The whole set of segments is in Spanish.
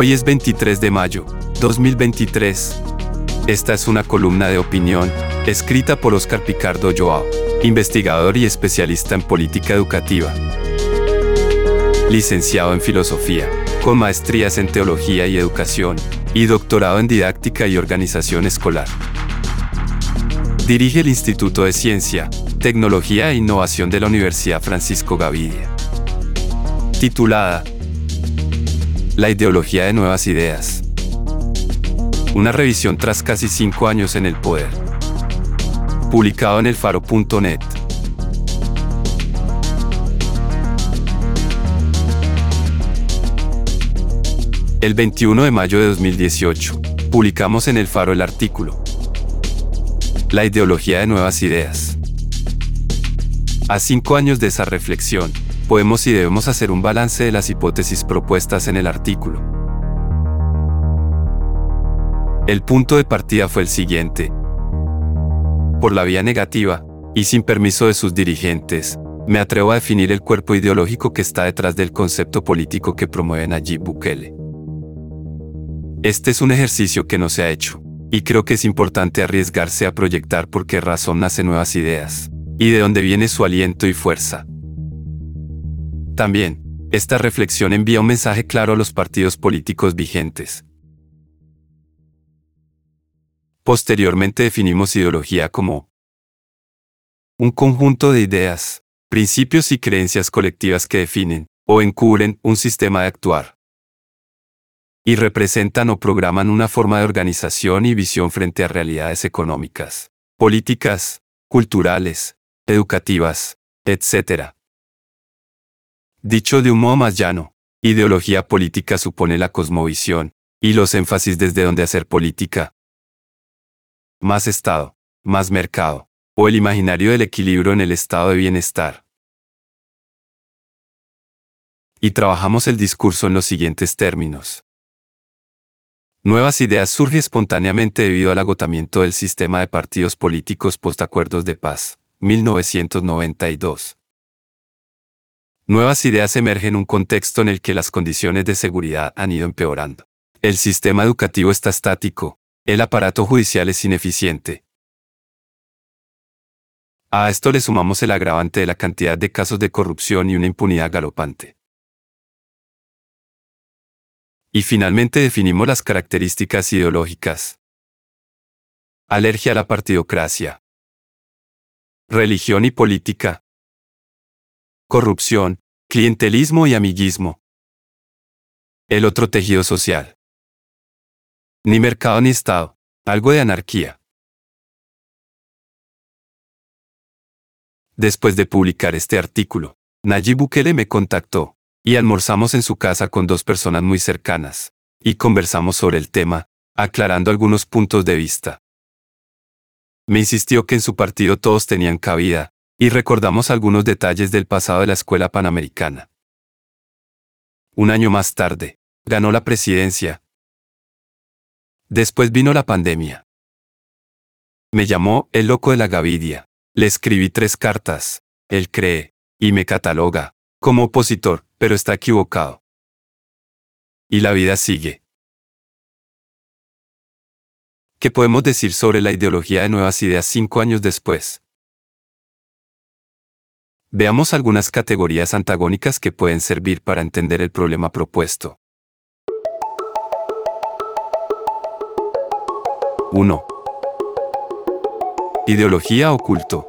Hoy es 23 de mayo, 2023. Esta es una columna de opinión, escrita por Oscar Picardo Joao, investigador y especialista en política educativa. Licenciado en Filosofía, con maestrías en Teología y Educación, y doctorado en Didáctica y Organización Escolar. Dirige el Instituto de Ciencia, Tecnología e Innovación de la Universidad Francisco Gavidia. Titulada la ideología de nuevas ideas. Una revisión tras casi cinco años en el poder. Publicado en el faro.net. El 21 de mayo de 2018, publicamos en el faro el artículo. La ideología de nuevas ideas. A cinco años de esa reflexión, podemos y debemos hacer un balance de las hipótesis propuestas en el artículo. El punto de partida fue el siguiente. Por la vía negativa, y sin permiso de sus dirigentes, me atrevo a definir el cuerpo ideológico que está detrás del concepto político que promueve Nayib Bukele. Este es un ejercicio que no se ha hecho, y creo que es importante arriesgarse a proyectar por qué razón nacen nuevas ideas, y de dónde viene su aliento y fuerza. También, esta reflexión envía un mensaje claro a los partidos políticos vigentes. Posteriormente definimos ideología como un conjunto de ideas, principios y creencias colectivas que definen o encubren un sistema de actuar y representan o programan una forma de organización y visión frente a realidades económicas, políticas, culturales, educativas, etc. Dicho de un modo más llano, ideología política supone la cosmovisión, y los énfasis desde donde hacer política. Más Estado, más mercado, o el imaginario del equilibrio en el estado de bienestar. Y trabajamos el discurso en los siguientes términos. Nuevas ideas surge espontáneamente debido al agotamiento del sistema de partidos políticos post-acuerdos de paz, 1992. Nuevas ideas emergen en un contexto en el que las condiciones de seguridad han ido empeorando. El sistema educativo está estático, el aparato judicial es ineficiente. A esto le sumamos el agravante de la cantidad de casos de corrupción y una impunidad galopante. Y finalmente definimos las características ideológicas. Alergia a la partidocracia. Religión y política corrupción, clientelismo y amiguismo. El otro tejido social. Ni mercado ni Estado, algo de anarquía. Después de publicar este artículo, Nayib Bukele me contactó, y almorzamos en su casa con dos personas muy cercanas, y conversamos sobre el tema, aclarando algunos puntos de vista. Me insistió que en su partido todos tenían cabida, y recordamos algunos detalles del pasado de la escuela panamericana. Un año más tarde, ganó la presidencia. Después vino la pandemia. Me llamó el loco de la Gavidia. Le escribí tres cartas. Él cree, y me cataloga, como opositor, pero está equivocado. Y la vida sigue. ¿Qué podemos decir sobre la ideología de nuevas ideas cinco años después? Veamos algunas categorías antagónicas que pueden servir para entender el problema propuesto. 1. Ideología oculto.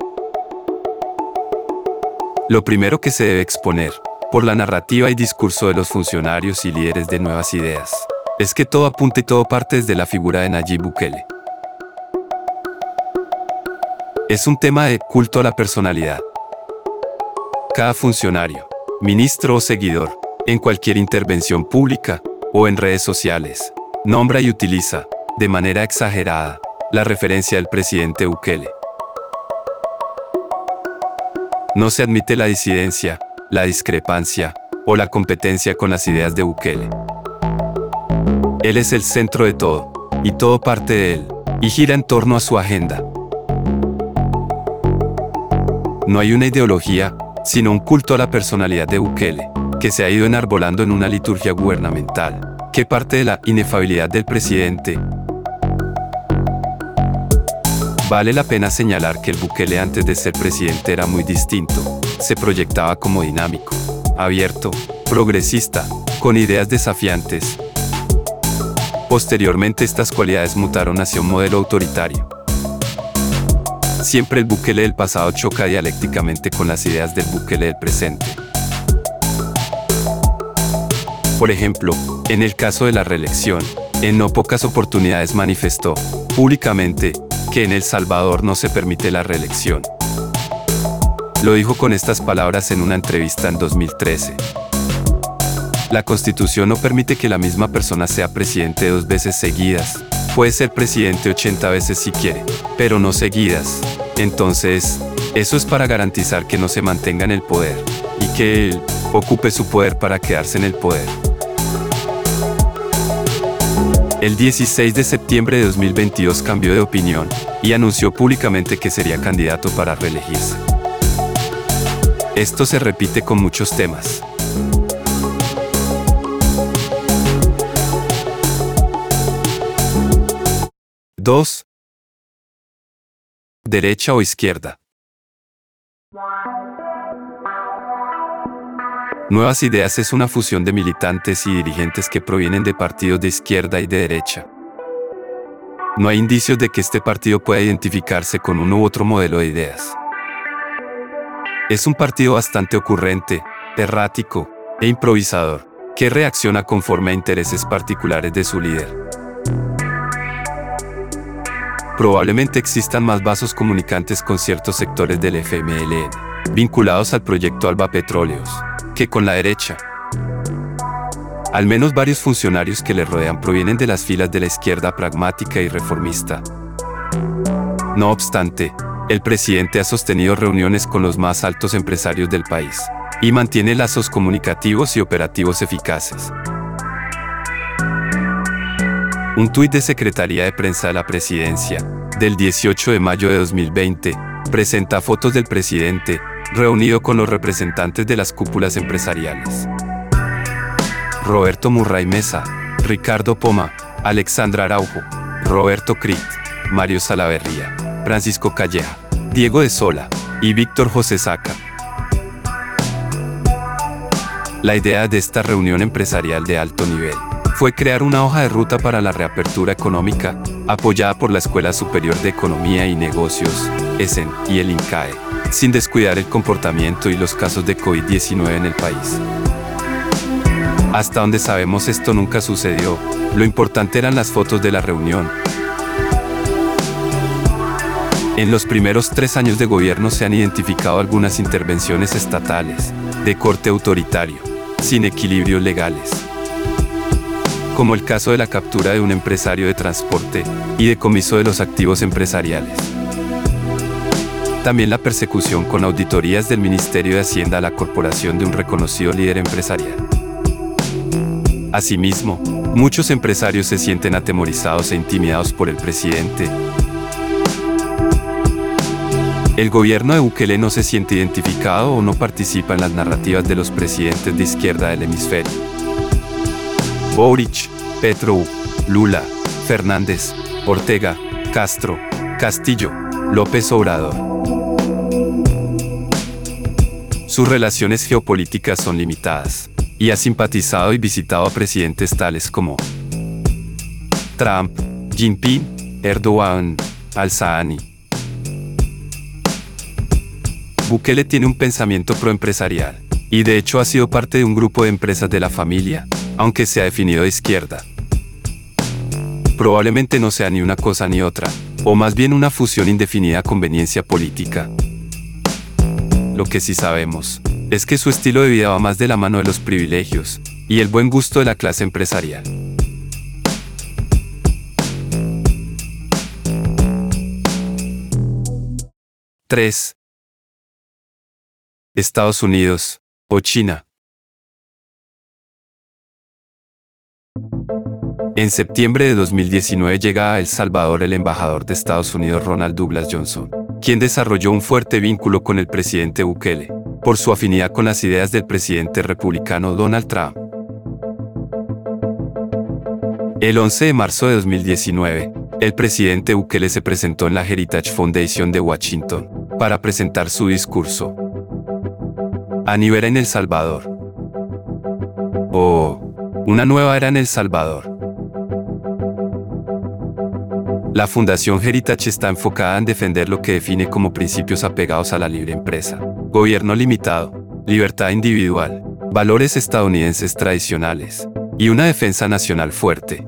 Lo primero que se debe exponer, por la narrativa y discurso de los funcionarios y líderes de nuevas ideas, es que todo apunta y todo parte desde la figura de Nayib Bukele. Es un tema de culto a la personalidad, cada funcionario, ministro o seguidor, en cualquier intervención pública o en redes sociales, nombra y utiliza, de manera exagerada, la referencia del presidente Bukele. No se admite la disidencia, la discrepancia o la competencia con las ideas de Bukele. Él es el centro de todo, y todo parte de él, y gira en torno a su agenda. No hay una ideología, sino un culto a la personalidad de Bukele, que se ha ido enarbolando en una liturgia gubernamental, que parte de la inefabilidad del presidente. Vale la pena señalar que el Bukele antes de ser presidente era muy distinto, se proyectaba como dinámico, abierto, progresista, con ideas desafiantes, Posteriormente estas cualidades mutaron hacia un modelo autoritario. Siempre el Bukele del pasado choca dialécticamente con las ideas del Bukele del presente. Por ejemplo, en el caso de la reelección, en no pocas oportunidades manifestó, públicamente, que en El Salvador no se permite la reelección. Lo dijo con estas palabras en una entrevista en 2013. La Constitución no permite que la misma persona sea presidente dos veces seguidas. Puede ser presidente 80 veces si quiere, pero no seguidas. Entonces, eso es para garantizar que no se mantenga en el poder y que él ocupe su poder para quedarse en el poder. El 16 de septiembre de 2022 cambió de opinión y anunció públicamente que sería candidato para reelegirse. Esto se repite con muchos temas. 2. Derecha o izquierda. Nuevas Ideas es una fusión de militantes y dirigentes que provienen de partidos de izquierda y de derecha. No hay indicios de que este partido pueda identificarse con uno u otro modelo de ideas. Es un partido bastante ocurrente, errático e improvisador, que reacciona conforme a intereses particulares de su líder. Probablemente existan más vasos comunicantes con ciertos sectores del FMLN, vinculados al proyecto Alba Petróleos, que con la derecha. Al menos varios funcionarios que le rodean provienen de las filas de la izquierda pragmática y reformista. No obstante, el presidente ha sostenido reuniones con los más altos empresarios del país y mantiene lazos comunicativos y operativos eficaces. Un tuit de Secretaría de Prensa de la Presidencia, del 18 de mayo de 2020, presenta fotos del presidente, reunido con los representantes de las cúpulas empresariales. Roberto Murray Mesa, Ricardo Poma, Alexandra Araujo, Roberto Crit, Mario Salaverría, Francisco Calleja, Diego de Sola y Víctor José Saca. La idea de esta reunión empresarial de alto nivel fue crear una hoja de ruta para la reapertura económica, apoyada por la Escuela Superior de Economía y Negocios, ESEN, y el INCAE, sin descuidar el comportamiento y los casos de COVID-19 en el país. Hasta donde sabemos esto nunca sucedió, lo importante eran las fotos de la reunión. En los primeros tres años de gobierno se han identificado algunas intervenciones estatales, de corte autoritario, sin equilibrios legales como el caso de la captura de un empresario de transporte y decomiso de los activos empresariales. También la persecución con auditorías del Ministerio de Hacienda a la corporación de un reconocido líder empresarial. Asimismo, muchos empresarios se sienten atemorizados e intimidados por el presidente. El gobierno de Bukele no se siente identificado o no participa en las narrativas de los presidentes de izquierda del hemisferio. Boric, Petro, Lula, Fernández, Ortega, Castro, Castillo, López Obrador. Sus relaciones geopolíticas son limitadas, y ha simpatizado y visitado a presidentes tales como Trump, Jinping, Erdogan, Al-Sahani. Bukele tiene un pensamiento proempresarial, y de hecho ha sido parte de un grupo de empresas de la familia, aunque se ha definido de izquierda. Probablemente no sea ni una cosa ni otra, o más bien una fusión indefinida conveniencia política. Lo que sí sabemos es que su estilo de vida va más de la mano de los privilegios y el buen gusto de la clase empresarial. ¿3. Estados Unidos o China. En septiembre de 2019 llega a El Salvador el embajador de Estados Unidos Ronald Douglas Johnson, quien desarrolló un fuerte vínculo con el presidente Bukele, por su afinidad con las ideas del presidente republicano Donald Trump. El 11 de marzo de 2019, el presidente Bukele se presentó en la Heritage Foundation de Washington para presentar su discurso. Aníbal en El Salvador. O una nueva era en El Salvador. La Fundación Heritage está enfocada en defender lo que define como principios apegados a la libre empresa, gobierno limitado, libertad individual, valores estadounidenses tradicionales y una defensa nacional fuerte.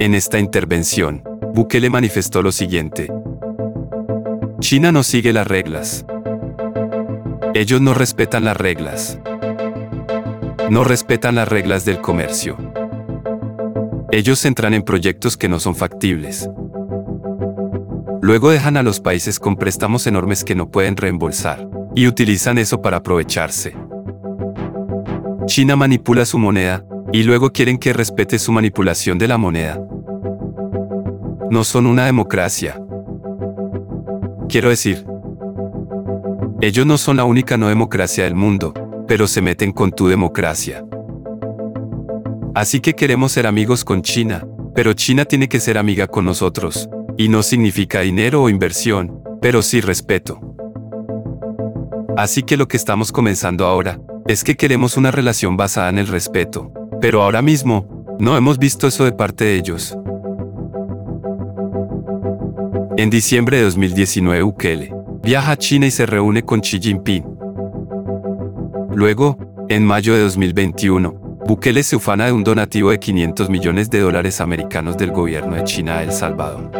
En esta intervención, Bukele manifestó lo siguiente. China no sigue las reglas. Ellos no respetan las reglas. No respetan las reglas del comercio. Ellos entran en proyectos que no son factibles. Luego dejan a los países con préstamos enormes que no pueden reembolsar, y utilizan eso para aprovecharse. China manipula su moneda, y luego quieren que respete su manipulación de la moneda. No son una democracia. Quiero decir, ellos no son la única no democracia del mundo, pero se meten con tu democracia. Así que queremos ser amigos con China, pero China tiene que ser amiga con nosotros, y no significa dinero o inversión, pero sí respeto. Así que lo que estamos comenzando ahora, es que queremos una relación basada en el respeto, pero ahora mismo, no hemos visto eso de parte de ellos. En diciembre de 2019 Ukele viaja a China y se reúne con Xi Jinping. Luego, en mayo de 2021, Bukele se ufana de un donativo de 500 millones de dólares americanos del gobierno de China a El Salvador.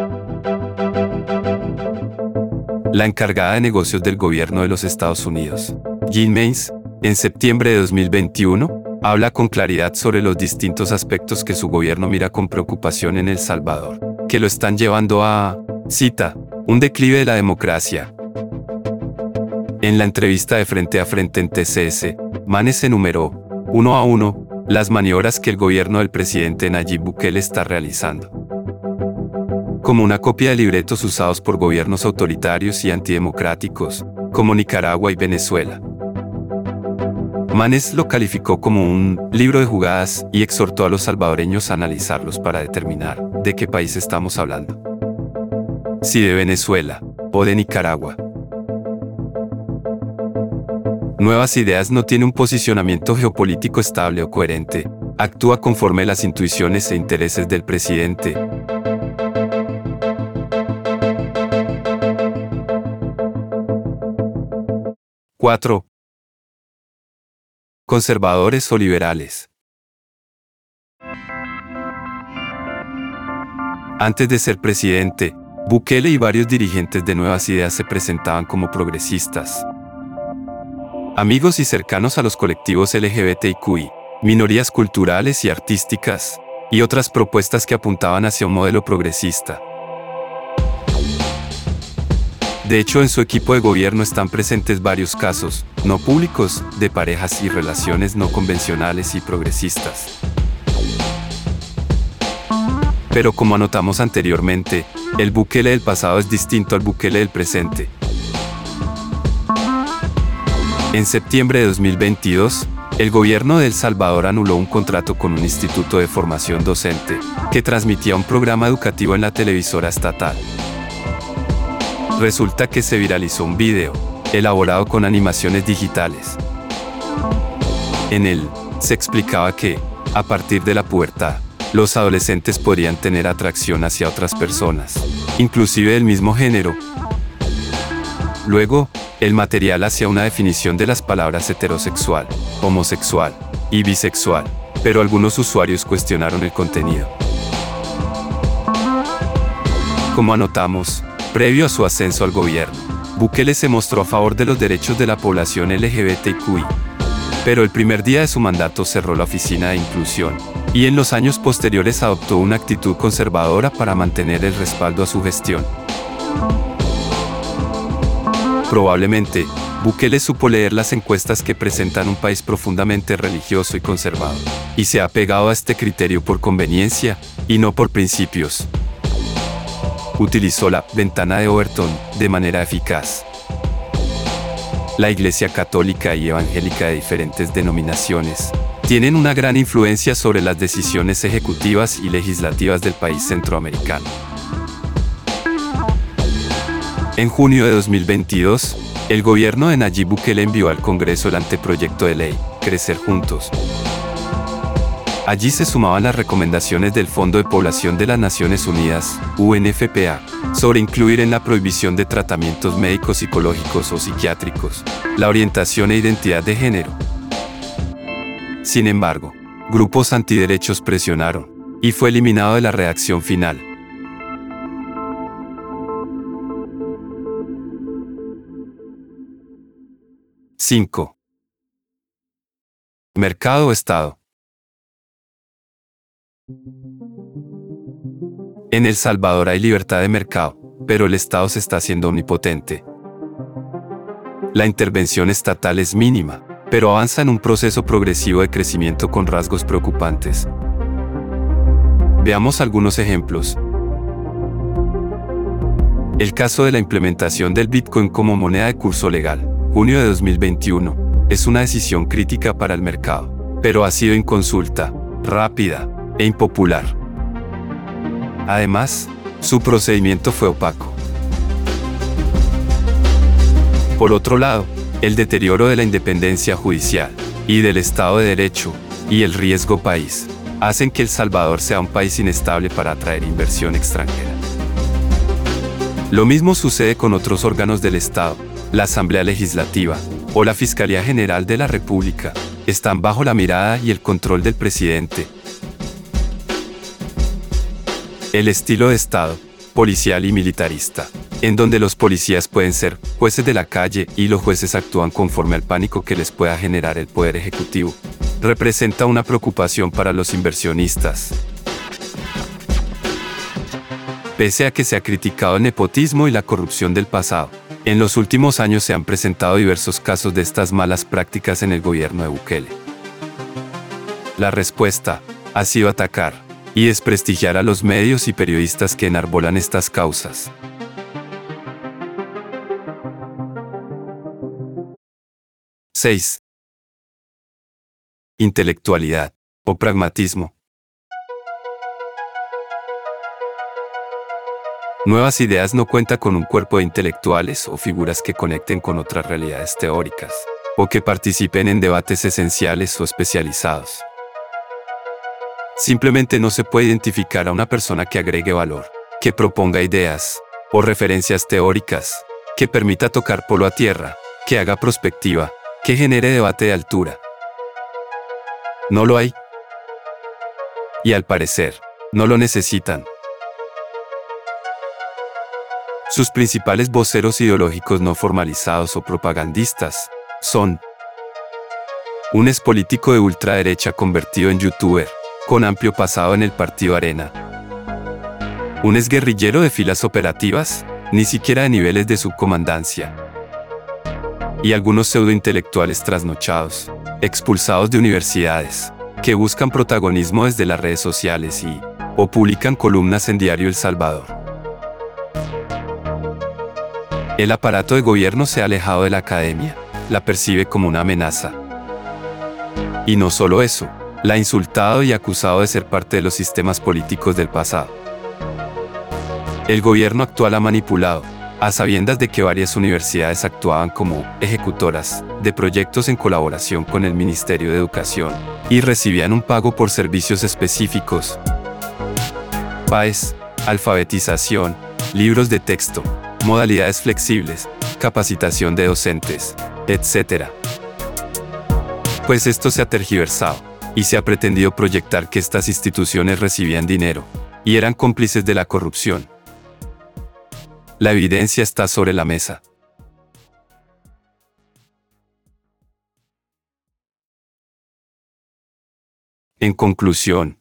La encargada de negocios del gobierno de los Estados Unidos, Jean Mains, en septiembre de 2021, habla con claridad sobre los distintos aspectos que su gobierno mira con preocupación en El Salvador, que lo están llevando a, cita, un declive de la democracia. En la entrevista de frente a frente en TCS, Manes enumeró, uno a uno, las maniobras que el gobierno del presidente Nayib Bukele está realizando. Como una copia de libretos usados por gobiernos autoritarios y antidemocráticos, como Nicaragua y Venezuela. Manes lo calificó como un libro de jugadas y exhortó a los salvadoreños a analizarlos para determinar de qué país estamos hablando. Si de Venezuela o de Nicaragua. Nuevas Ideas no tiene un posicionamiento geopolítico estable o coherente, actúa conforme las intuiciones e intereses del presidente. ¡4! Conservadores o liberales. Antes de ser presidente, Bukele y varios dirigentes de Nuevas Ideas se presentaban como progresistas, amigos y cercanos a los colectivos LGBTIQI, minorías culturales y artísticas, y otras propuestas que apuntaban hacia un modelo progresista. De hecho, en su equipo de gobierno están presentes varios casos, no públicos, de parejas y relaciones no convencionales y progresistas. Pero como anotamos anteriormente, el Bukele del pasado es distinto al Bukele del presente, en septiembre de 2022, el gobierno de El Salvador anuló un contrato con un instituto de formación docente, que transmitía un programa educativo en la televisora estatal. Resulta que se viralizó un video, elaborado con animaciones digitales. En él, se explicaba que, a partir de la pubertad, los adolescentes podrían tener atracción hacia otras personas, inclusive del mismo género. Luego, el material hacía una definición de las palabras heterosexual, homosexual y bisexual, pero algunos usuarios cuestionaron el contenido. Como anotamos, previo a su ascenso al gobierno, Bukele se mostró a favor de los derechos de la población LGBTQI. Pero el primer día de su mandato cerró la oficina de inclusión, y en los años posteriores adoptó una actitud conservadora para mantener el respaldo a su gestión. Probablemente, Bukele supo leer las encuestas que presentan un país profundamente religioso y conservado, y se ha pegado a este criterio por conveniencia, y no por principios. Utilizó la ventana de Overton de manera eficaz. La Iglesia Católica y Evangélica de diferentes denominaciones tienen una gran influencia sobre las decisiones ejecutivas y legislativas del país centroamericano. En junio de 2022, el gobierno de Nayib Bukele envió al Congreso el anteproyecto de ley, Crecer Juntos. Allí se sumaban las recomendaciones del Fondo de Población de las Naciones Unidas, UNFPA, sobre incluir en la prohibición de tratamientos médicos psicológicos o psiquiátricos, la orientación e identidad de género. Sin embargo, grupos antiderechos presionaron, y fue eliminado de la redacción final. 5. Mercado o Estado. En El Salvador hay libertad de mercado, pero el Estado se está haciendo omnipotente. La intervención estatal es mínima, pero avanza en un proceso progresivo de crecimiento con rasgos preocupantes. Veamos algunos ejemplos. El caso de la implementación del Bitcoin como moneda de curso legal junio de 2021, es una decisión crítica para el mercado, pero ha sido inconsulta, rápida e impopular. Además, su procedimiento fue opaco. Por otro lado, el deterioro de la independencia judicial y del Estado de Derecho y el riesgo país hacen que El Salvador sea un país inestable para atraer inversión extranjera. Lo mismo sucede con otros órganos del Estado, la Asamblea Legislativa o la Fiscalía General de la República están bajo la mirada y el control del presidente. El estilo de Estado, policial y militarista, en donde los policías pueden ser jueces de la calle y los jueces actúan conforme al pánico que les pueda generar el Poder Ejecutivo, representa una preocupación para los inversionistas. Pese a que se ha criticado el nepotismo y la corrupción del pasado, en los últimos años se han presentado diversos casos de estas malas prácticas en el gobierno de Bukele. La respuesta ha sido atacar y desprestigiar a los medios y periodistas que enarbolan estas causas. ¡6! Intelectualidad o pragmatismo. Nuevas Ideas no cuenta con un cuerpo de intelectuales o figuras que conecten con otras realidades teóricas, o que participen en debates esenciales o especializados. Simplemente no se puede identificar a una persona que agregue valor, que proponga ideas o referencias teóricas, que permita tocar polo a tierra, que haga prospectiva, que genere debate de altura. No lo hay. Y al parecer, no lo necesitan. Sus principales voceros ideológicos no formalizados o propagandistas son un expolítico de ultraderecha convertido en youtuber, con amplio pasado en el partido Arena. Un exguerrillero de filas operativas, ni siquiera de niveles de subcomandancia. Y algunos pseudointelectuales trasnochados, expulsados de universidades, que buscan protagonismo desde las redes sociales y o publican columnas en Diario El Salvador. El aparato de gobierno se ha alejado de la academia, la percibe como una amenaza. Y no solo eso, la ha insultado y acusado de ser parte de los sistemas políticos del pasado. El gobierno actual ha manipulado, a sabiendas de que varias universidades actuaban como ejecutoras de proyectos en colaboración con el Ministerio de Educación y recibían un pago por servicios específicos. PAES, alfabetización, libros de texto, modalidades flexibles, capacitación de docentes, etc. Pues esto se ha tergiversado, y se ha pretendido proyectar que estas instituciones recibían dinero, y eran cómplices de la corrupción. La evidencia está sobre la mesa. En conclusión,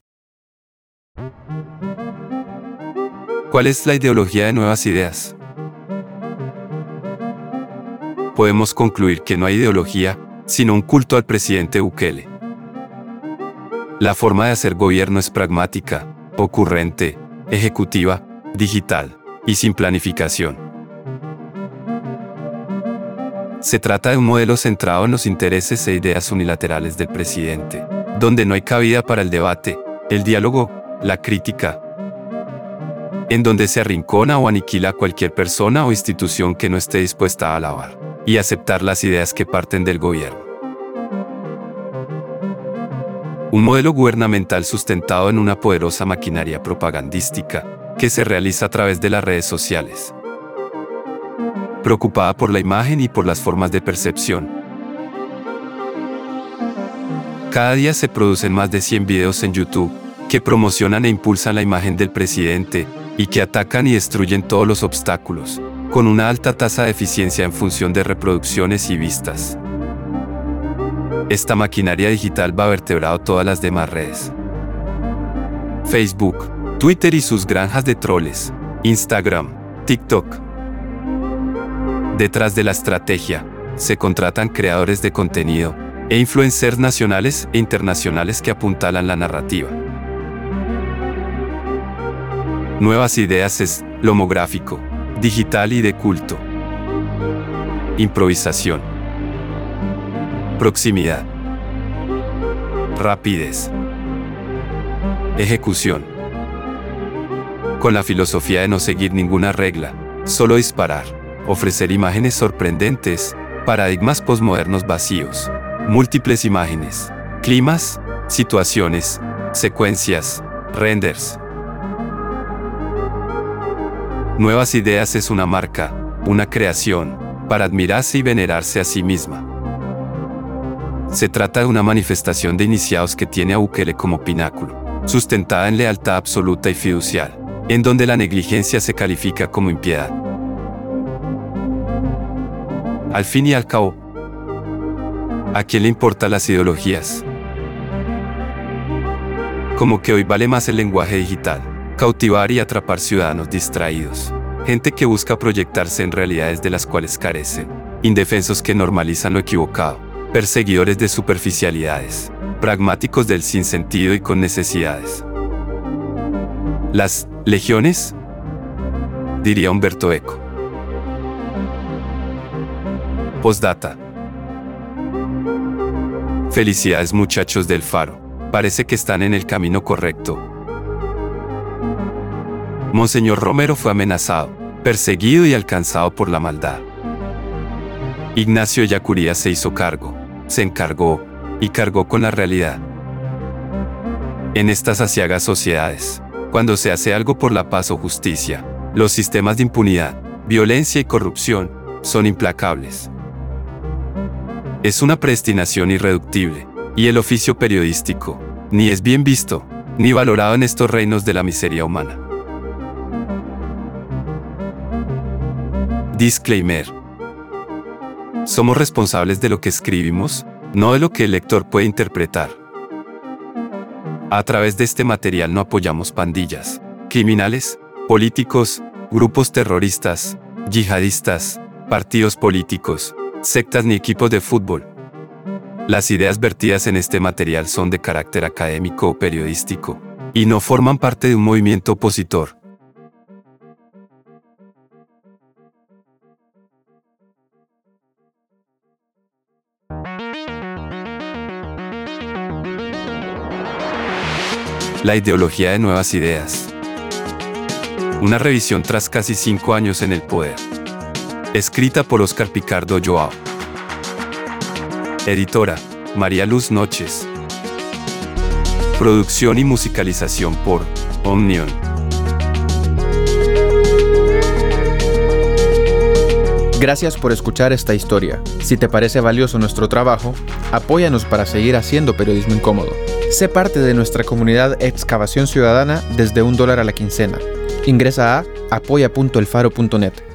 ¿cuál es la ideología de nuevas ideas? Podemos concluir que no hay ideología, sino un culto al presidente Bukele. La forma de hacer gobierno es pragmática, ocurrente, ejecutiva, digital y sin planificación. Se trata de un modelo centrado en los intereses e ideas unilaterales del presidente, donde no hay cabida para el debate, el diálogo, la crítica, en donde se arrincona o aniquila a cualquier persona o institución que no esté dispuesta a alabar y aceptar las ideas que parten del gobierno. Un modelo gubernamental sustentado en una poderosa maquinaria propagandística que se realiza a través de las redes sociales. Preocupada por la imagen y por las formas de percepción. Cada día se producen más de 100 videos en YouTube que promocionan e impulsan la imagen del presidente y que atacan y destruyen todos los obstáculos, con una alta tasa de eficiencia en función de reproducciones y vistas. Esta maquinaria digital va vertebrado todas las demás redes. Facebook, Twitter y sus granjas de troles, Instagram, TikTok. Detrás de la estrategia, se contratan creadores de contenido e influencers nacionales e internacionales que apuntalan la narrativa. Nuevas ideas es lomográfico, digital y de culto. Improvisación. Proximidad. Rapidez. Ejecución. Con la filosofía de no seguir ninguna regla, solo disparar, ofrecer imágenes sorprendentes, paradigmas posmodernos vacíos, múltiples imágenes, climas, situaciones, secuencias, renders, Nuevas Ideas es una marca, una creación, para admirarse y venerarse a sí misma. Se trata de una manifestación de iniciados que tiene a Bukele como pináculo, sustentada en lealtad absoluta y fiducial, en donde la negligencia se califica como impiedad. Al fin y al cabo, ¿a quién le importan las ideologías? Como que hoy vale más el lenguaje digital cautivar y atrapar ciudadanos distraídos, gente que busca proyectarse en realidades de las cuales carecen, indefensos que normalizan lo equivocado, perseguidores de superficialidades, pragmáticos del sinsentido y con necesidades. Las legiones, diría Humberto Eco. Postdata. Felicidades muchachos del faro. Parece que están en el camino correcto, Monseñor Romero fue amenazado, perseguido y alcanzado por la maldad. Ignacio Yacuría se hizo cargo, se encargó y cargó con la realidad. En estas asiagas sociedades, cuando se hace algo por la paz o justicia, los sistemas de impunidad, violencia y corrupción son implacables. Es una predestinación irreductible, y el oficio periodístico, ni es bien visto, ni valorado en estos reinos de la miseria humana. Disclaimer. Somos responsables de lo que escribimos, no de lo que el lector puede interpretar. A través de este material no apoyamos pandillas, criminales, políticos, grupos terroristas, yihadistas, partidos políticos, sectas ni equipos de fútbol. Las ideas vertidas en este material son de carácter académico o periodístico, y no forman parte de un movimiento opositor, La ideología de nuevas ideas. Una revisión tras casi cinco años en el poder. Escrita por Oscar Picardo Joao. Editora, María Luz Noches. Producción y musicalización por Omnion. Gracias por escuchar esta historia. Si te parece valioso nuestro trabajo, apóyanos para seguir haciendo periodismo incómodo. Sé parte de nuestra comunidad Excavación Ciudadana desde un dólar a la quincena. Ingresa a apoya.elfaro.net.